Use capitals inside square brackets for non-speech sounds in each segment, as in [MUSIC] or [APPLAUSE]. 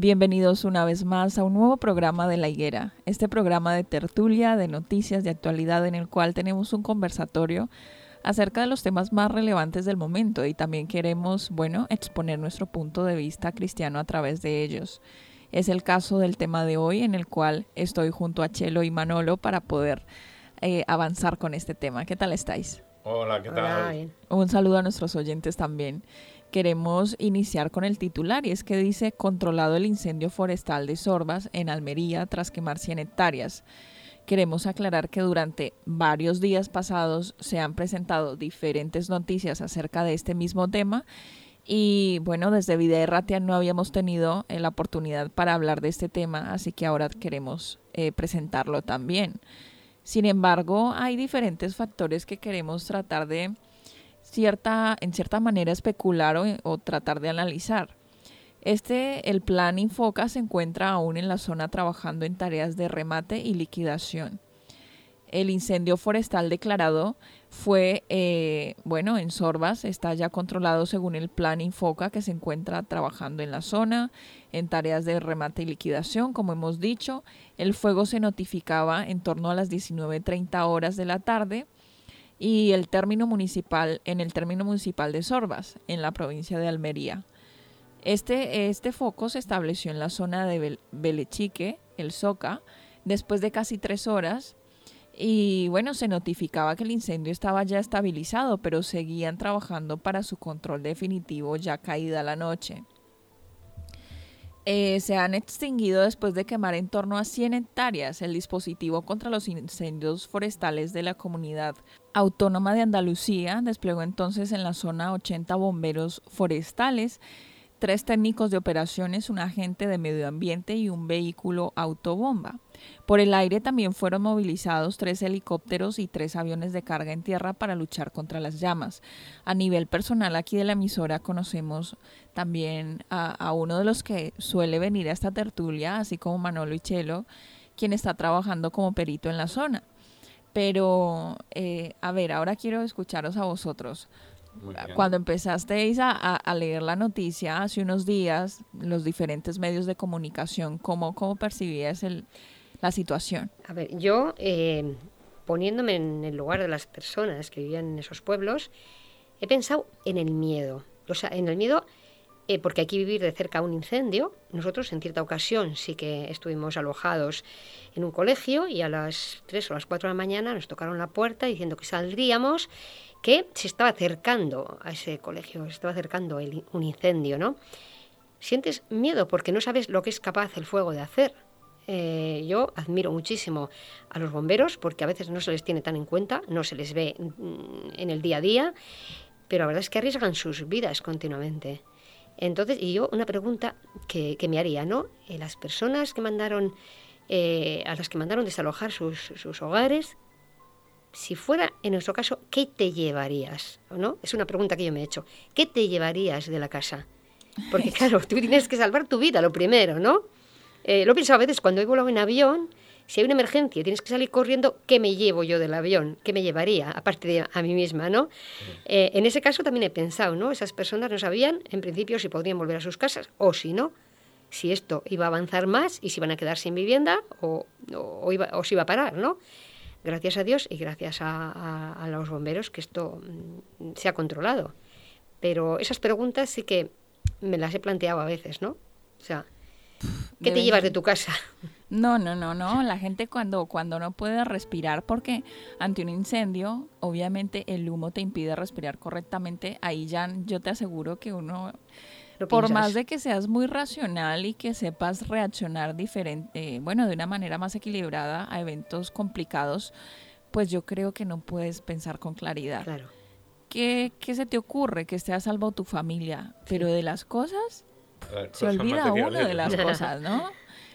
Bienvenidos una vez más a un nuevo programa de La Higuera, este programa de tertulia, de noticias, de actualidad en el cual tenemos un conversatorio acerca de los temas más relevantes del momento y también queremos, bueno, exponer nuestro punto de vista cristiano a través de ellos. Es el caso del tema de hoy en el cual estoy junto a Chelo y Manolo para poder eh, avanzar con este tema. ¿Qué tal estáis? Hola, ¿qué tal? Un saludo a nuestros oyentes también queremos iniciar con el titular y es que dice controlado el incendio forestal de Sorbas en Almería tras quemar 100 hectáreas. Queremos aclarar que durante varios días pasados se han presentado diferentes noticias acerca de este mismo tema y bueno, desde Vida Ratia no habíamos tenido eh, la oportunidad para hablar de este tema, así que ahora queremos eh, presentarlo también. Sin embargo, hay diferentes factores que queremos tratar de cierta, en cierta manera especular o, tratar de analizar. Este, el plan Infoca se encuentra aún en la zona trabajando en tareas de remate y liquidación. El incendio forestal declarado fue, eh, bueno, en Sorbas, está ya controlado según el plan Infoca que se encuentra trabajando en la zona, en tareas de remate y liquidación, como hemos dicho. El fuego se notificaba en torno a las 19.30 horas de la tarde y el término municipal en el término municipal de Sorbas, en la provincia de Almería. Este, este foco se estableció en la zona de Belechique, el Soca, después de casi tres horas y bueno, se notificaba que el incendio estaba ya estabilizado, pero seguían trabajando para su control definitivo ya caída la noche. Eh, se han extinguido después de quemar en torno a 100 hectáreas. El dispositivo contra los incendios forestales de la comunidad autónoma de Andalucía desplegó entonces en la zona 80 bomberos forestales tres técnicos de operaciones, un agente de medio ambiente y un vehículo autobomba. Por el aire también fueron movilizados tres helicópteros y tres aviones de carga en tierra para luchar contra las llamas. A nivel personal aquí de la emisora conocemos también a, uno de los que suele venir a esta tertulia, así como Manolo y Chelo, quien está trabajando como perito en la zona. Pero, eh, a ver, ahora quiero escucharos a vosotros. Cuando empezasteis a, leer la noticia hace unos días, los diferentes medios de comunicación, ¿cómo, cómo percibías el, la situación? A ver, yo, eh, poniéndome en el lugar de las personas que vivían en esos pueblos, he pensado en el miedo. O sea, en el miedo eh, porque hay que vivir de cerca un incendio. Nosotros en cierta ocasión sí que estuvimos alojados en un colegio y a las 3 o las 4 de la mañana nos tocaron la puerta diciendo que saldríamos que se estaba acercando a ese colegio, se estaba acercando un incendio, ¿no? Sientes miedo porque no sabes lo que es capaz el fuego de hacer. Eh, yo admiro muchísimo a los bomberos porque a veces no se les tiene tan en cuenta, no se les ve mm, en el día a día, pero la verdad es que arriesgan sus vidas continuamente. Entonces, y yo una pregunta que, me haría, ¿no? Eh, las personas que mandaron, eh, a las que mandaron desalojar sus, sus hogares, si fuera en nuestro caso, ¿qué te llevarías? ¿No? Es una pregunta que yo me he hecho. ¿Qué te llevarías de la casa? Porque [LAUGHS] claro, tú tienes que salvar tu vida, lo primero, ¿no? Eh, lo pienso a veces cuando he volado en avión, si hay una emergencia y tienes que salir corriendo, ¿qué me llevo yo del avión? ¿Qué me llevaría? Aparte de a mí misma, ¿no? Eh, en ese caso también he pensado, ¿no? Esas personas no sabían, en principio, si podrían volver a sus casas o si no. Si esto iba a avanzar más y si iban a quedar sin vivienda o, o, iba, o se iba a parar, ¿no? Gracias a Dios y gracias a, los bomberos que esto mm, se ha controlado. Pero esas preguntas sí que me las he planteado a veces, ¿no? O sea, ¿qué te llevas de tu casa? No, no, no, no. La gente cuando, cuando no puede respirar, porque ante un incendio, obviamente el humo te impide respirar correctamente, ahí ya yo te aseguro que uno, por más de que seas muy racional y que sepas reaccionar diferente, eh, bueno, de una manera más equilibrada a eventos complicados, pues yo creo que no puedes pensar con claridad. Claro. ¿Qué, qué se te ocurre? Que esté a salvo tu familia, pero de las cosas, se olvida uno de las [LAUGHS] cosas, ¿no?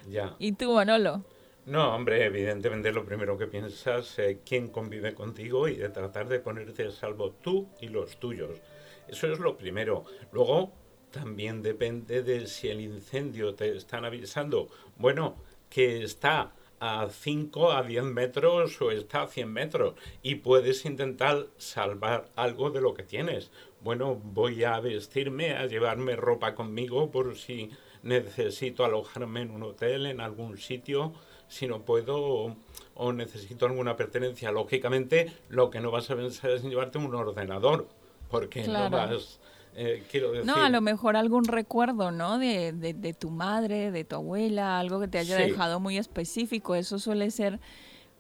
Ya. ¿Y tú, Manolo? No, hombre, evidentemente lo primero que piensas es quién convive contigo y de tratar de ponerte a salvo tú y los tuyos. Eso es lo primero. Luego, también depende de si el incendio te están avisando, bueno, que está a 5, a 10 metros o está a 100 metros y puedes intentar salvar algo de lo que tienes. Bueno, voy a vestirme, a llevarme ropa conmigo por si necesito alojarme en un hotel, en algún sitio, si no puedo o, necesito alguna pertenencia. Lógicamente, lo que no vas a pensar es llevarte un ordenador, porque no vas... Eh, quiero decir... No, a lo mejor algún recuerdo, ¿no? De, de, tu madre, de tu abuela, algo que te haya dejado muy específico. Eso suele ser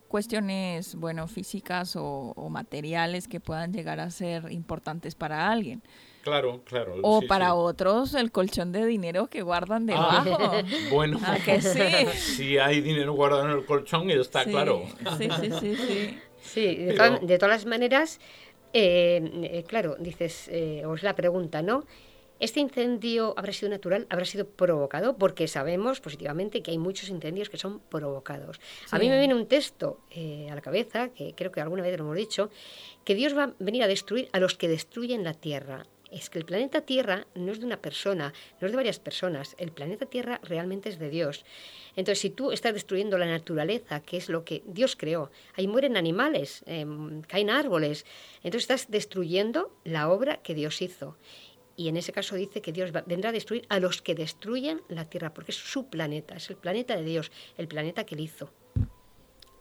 cuestiones, bueno, físicas o, o, materiales que puedan llegar a ser importantes para alguien. Claro, claro. O para otros el colchón de dinero que guardan ah, debajo. [LAUGHS] bueno, que sí? [LAUGHS] si hay dinero guardado en el colchón, está claro. Sí, sí, sí, sí. Sí, de, todas las maneras, eh, eh, claro, dices, eh, os la pregunta, ¿no? ¿Este incendio habrá sido natural? ¿Habrá sido provocado? Porque sabemos positivamente que hay muchos incendios que son provocados. A mí me viene un texto a la cabeza, que creo que alguna vez lo hemos dicho, que Dios va a venir a destruir a los que destruyen la tierra es que el planeta Tierra no es de una persona, no es de varias personas, el planeta Tierra realmente es de Dios. Entonces, si tú estás destruyendo la naturaleza, que es lo que Dios creó, ahí mueren animales, em, caen árboles, entonces estás destruyendo la obra que Dios hizo. Y en ese caso dice que Dios vendrá a destruir a los que destruyen la Tierra, porque es su planeta, es el planeta de Dios, el planeta que él hizo.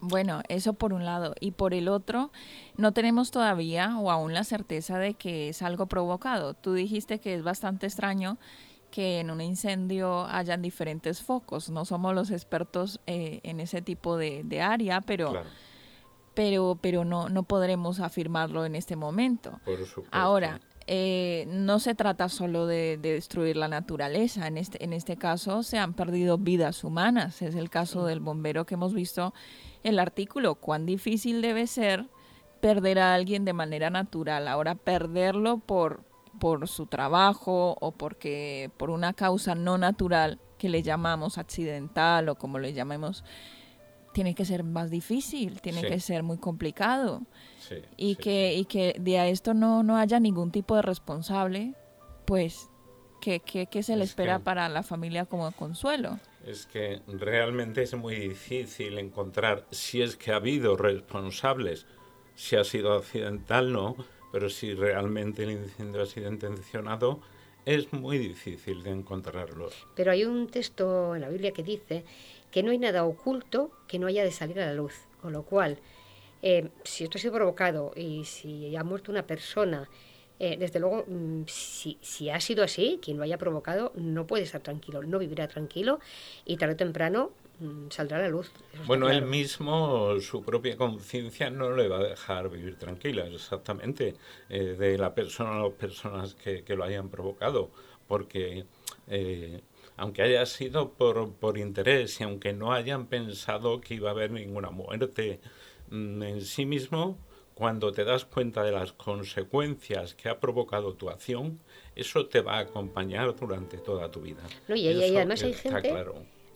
Bueno, eso por un lado. Y por el otro, no tenemos todavía o aún la certeza de que es algo provocado. Tú dijiste que es bastante extraño que en un incendio hayan diferentes focos. No somos los expertos eh, en ese tipo de, área, pero, pero, pero no, no podremos afirmarlo en este momento. Ahora, eh, no se trata solo de, de, destruir la naturaleza. En este, en este caso se han perdido vidas humanas. Es el caso del bombero que hemos visto el artículo, cuán difícil debe ser perder a alguien de manera natural. Ahora, perderlo por, por su trabajo o porque por una causa no natural que le llamamos accidental o como le llamemos, tiene que ser más difícil, tiene que ser muy complicado. y, que, y que de a esto no, no haya ningún tipo de responsable, pues, ¿qué, qué, se le espera para la familia como consuelo? es que realmente es muy difícil encontrar si es que ha habido responsables, si ha sido accidental, no, pero si realmente el incendio ha sido intencionado, es muy difícil de encontrarlos. Pero hay un texto en la Biblia que dice que no hay nada oculto que no haya de salir a la luz, con lo cual, eh, si esto ha sido provocado y si ha muerto una persona, eh, desde luego, mm, si, si, ha sido así, quien lo haya provocado no puede estar tranquilo, no vivirá tranquilo y tarde o temprano mm, saldrá a la luz. Bueno, él mismo, su propia conciencia no le va a dejar vivir tranquila, exactamente, eh, de la persona o las personas que, que, lo hayan provocado, porque eh, aunque haya sido por, por interés y aunque no hayan pensado que iba a haber ninguna muerte mm, en sí mismo, cuando te das cuenta de las consecuencias que ha provocado tu acción, eso te va a acompañar durante toda tu vida. y, además hay gente,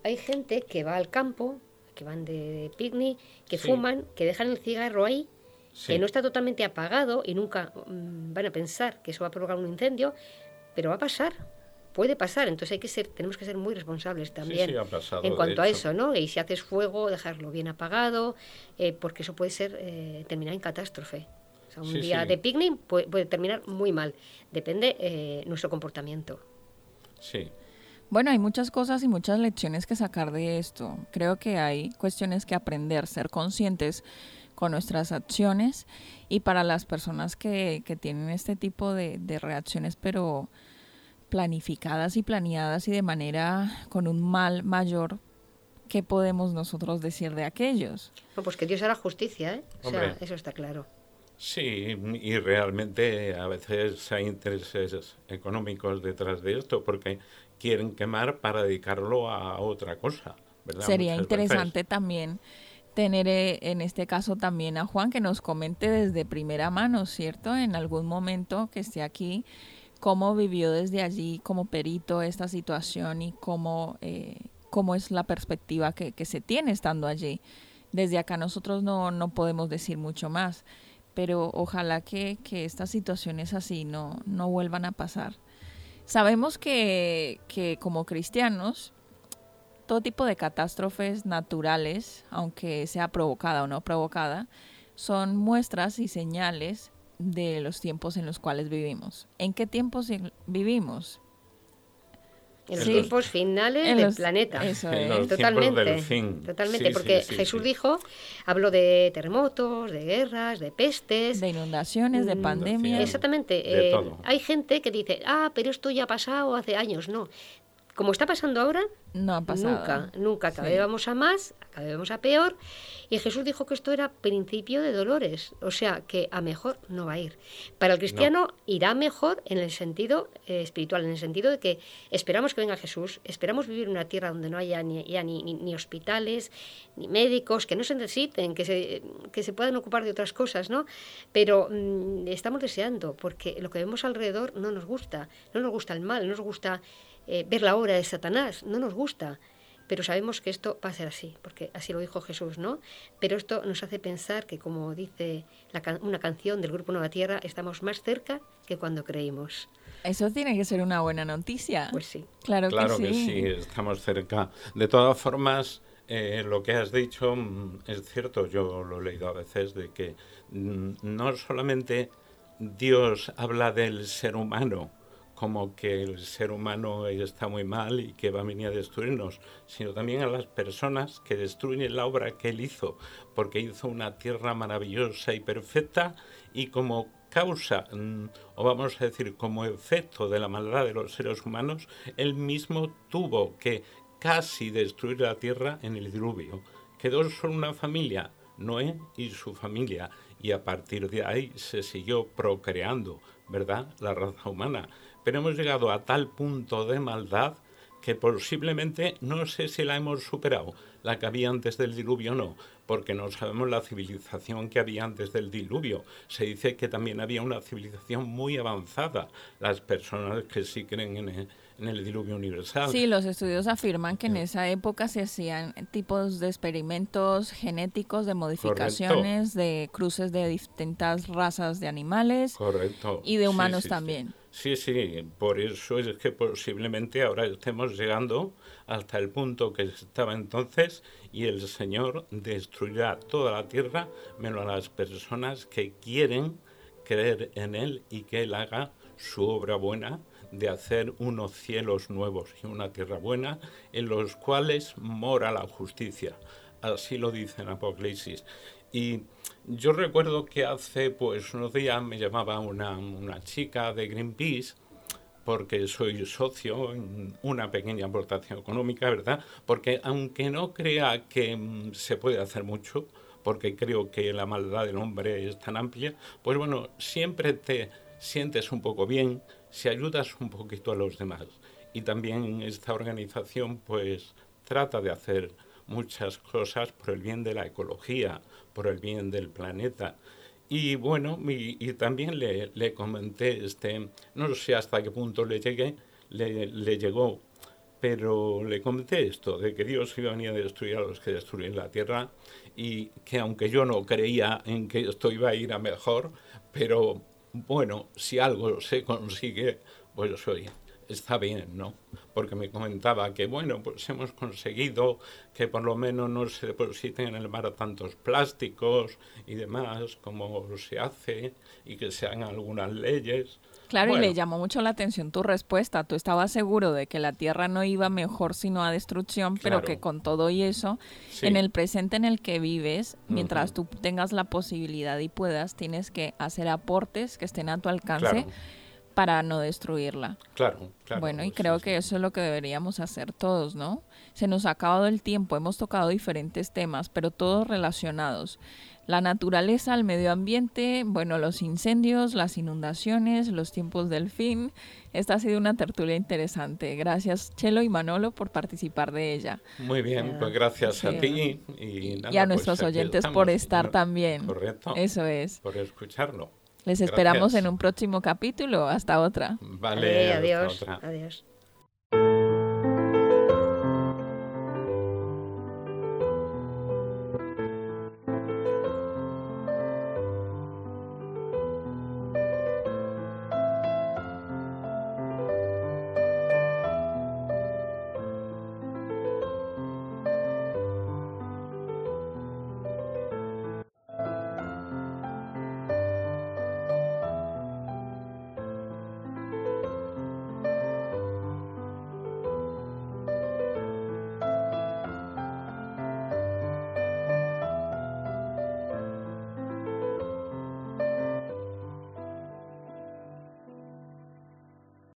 hay gente que va al campo, que van de, picnic, que fuman, que dejan el cigarro ahí que no está totalmente apagado y nunca mm, van a pensar que eso va a provocar un incendio, pero va a pasar puede pasar, entonces hay que ser, tenemos que ser muy responsables también en cuanto a eso, ¿no? Y si haces fuego, dejarlo bien apagado, eh, porque eso puede ser eh, terminar en catástrofe. O sea, un día de picnic puede, terminar muy mal, depende eh, nuestro comportamiento. Sí. Bueno, hay muchas cosas y muchas lecciones que sacar de esto. Creo que hay cuestiones que aprender, ser conscientes con nuestras acciones y para las personas que, que tienen este tipo de, de reacciones, pero planificadas y planeadas y de manera con un mal mayor, ¿qué podemos nosotros decir de aquellos? pues que Dios hará justicia, ¿eh? O sea, eso está claro. Sí, y realmente a veces hay intereses económicos detrás de esto porque quieren quemar para dedicarlo a otra cosa. ¿verdad? Sería interesante también tener eh, en este caso también a Juan que nos comente desde primera mano, ¿cierto? En algún momento que esté aquí cómo vivió desde allí como perito esta situación y cómo, eh, cómo es la perspectiva que, que, se tiene estando allí. Desde acá nosotros no, no podemos decir mucho más, pero ojalá que, que estas situaciones así no, no vuelvan a pasar. Sabemos que, que como cristianos, todo tipo de catástrofes naturales, aunque sea provocada o no provocada, son muestras y señales de los tiempos en los cuales vivimos. ¿En qué tiempos vivimos? En los tiempos finales del planeta. Eso es. Totalmente. Totalmente, porque Jesús dijo, habló de terremotos, de guerras, de pestes. De inundaciones, de mm, pandemias. Exactamente. Eh, hay gente que dice, ah, pero esto ya ha pasado hace años. No, como está pasando ahora, no ha pasado. nunca, nunca, cada vez vamos a más, cada vez vamos a peor. Y Jesús dijo que esto era principio de dolores, o sea, que a mejor no va a ir. Para el cristiano irá mejor en el sentido eh, espiritual, en el sentido de que esperamos que venga Jesús, esperamos vivir en una tierra donde no haya ni, ni, hospitales, ni médicos, que no se necesiten, que se, que se puedan ocupar de otras cosas, ¿no? Pero mm, estamos deseando, porque lo que vemos alrededor no nos gusta, no nos gusta el mal, no nos gusta eh, ver la obra de Satanás, no nos gusta, pero sabemos que esto va a ser así, porque así lo dijo Jesús, ¿no? Pero esto nos hace pensar que, como dice una canción del Grupo Nueva Tierra, estamos más cerca que cuando creímos. Eso tiene que ser una buena noticia. Pues sí. Claro, claro que, sí. estamos cerca. De todas formas, eh, lo que has dicho mm, es cierto, yo lo he leído a veces, de que mm, no solamente Dios habla del ser humano, como que el ser humano está muy mal y que va a venir a destruirnos, sino también a las personas que destruyen la obra que él hizo, porque hizo una tierra maravillosa y perfecta y como causa, mm, o vamos a decir como efecto de la maldad de los seres humanos, él mismo tuvo que casi destruir la tierra en el diluvio. Quedó solo una familia, Noé y su familia, y a partir de ahí se siguió procreando, ¿verdad? La raza humana pero hemos llegado a tal punto de maldad que posiblemente no sé si la hemos superado, la que había antes del diluvio no, porque no sabemos la civilización que había antes del diluvio. Se dice que también había una civilización muy avanzada, las personas que sí creen en el, diluvio universal. Sí, los estudios afirman que en esa época se hacían tipos de experimentos genéticos, de modificaciones, de cruces de distintas razas de animales Correcto. y de humanos también. Sí, sí, por eso es que posiblemente ahora estemos llegando hasta el punto que estaba entonces y el Señor destruirá toda la tierra menos a las personas que quieren creer en Él y que Él haga su obra buena de hacer unos cielos nuevos y una tierra buena en los cuales mora la justicia. Así lo dice en Apocalipsis. Y yo recuerdo que hace pues unos días me llamaba una, una chica de Greenpeace porque soy socio en una pequeña aportación económica, ¿verdad? Porque aunque no crea que mm, se puede hacer mucho, porque creo que la maldad del hombre es tan amplia, pues bueno, siempre te sientes un poco bien si ayudas un poquito a los demás. Y también esta organización pues trata de hacer muchas cosas por el bien de la ecología, por el bien del planeta. Y bueno, y, también le, le, comenté, este, no sé hasta qué punto le llegué, le, le llegó pero le comenté esto, de que Dios iba a venir a destruir a los que destruyen la tierra y que aunque yo no creía en que esto iba a ir a mejor, pero bueno, si algo se consigue, pues oye, está bien, ¿no? Porque me comentaba que, bueno, pues hemos conseguido que por lo menos no se depositen en el mar tantos plásticos y demás, como se hace, y que se hagan algunas leyes. Claro, y le llamó mucho la atención tu respuesta. Tú estabas seguro de que la Tierra no iba mejor sino a destrucción, pero que con todo y eso, en el presente en el que vives, mientras tú tengas la posibilidad y puedas, tienes que hacer aportes que estén a tu alcance. Para no destruirla. Claro, claro. Bueno, y creo que eso es lo que deberíamos hacer todos, ¿no? Se nos ha acabado el tiempo, hemos tocado diferentes temas, pero todos relacionados la naturaleza, el medio ambiente, bueno, los incendios, las inundaciones, los tiempos del fin. Esta ha sido una tertulia interesante. Gracias, Chelo y Manolo, por participar de ella. Muy bien, pues gracias a ti y, a pues nuestros oyentes por estar también. Correcto. Eso es. Por escucharlo. Les esperamos en un próximo capítulo. Hasta otra. Vale, adiós. Adiós.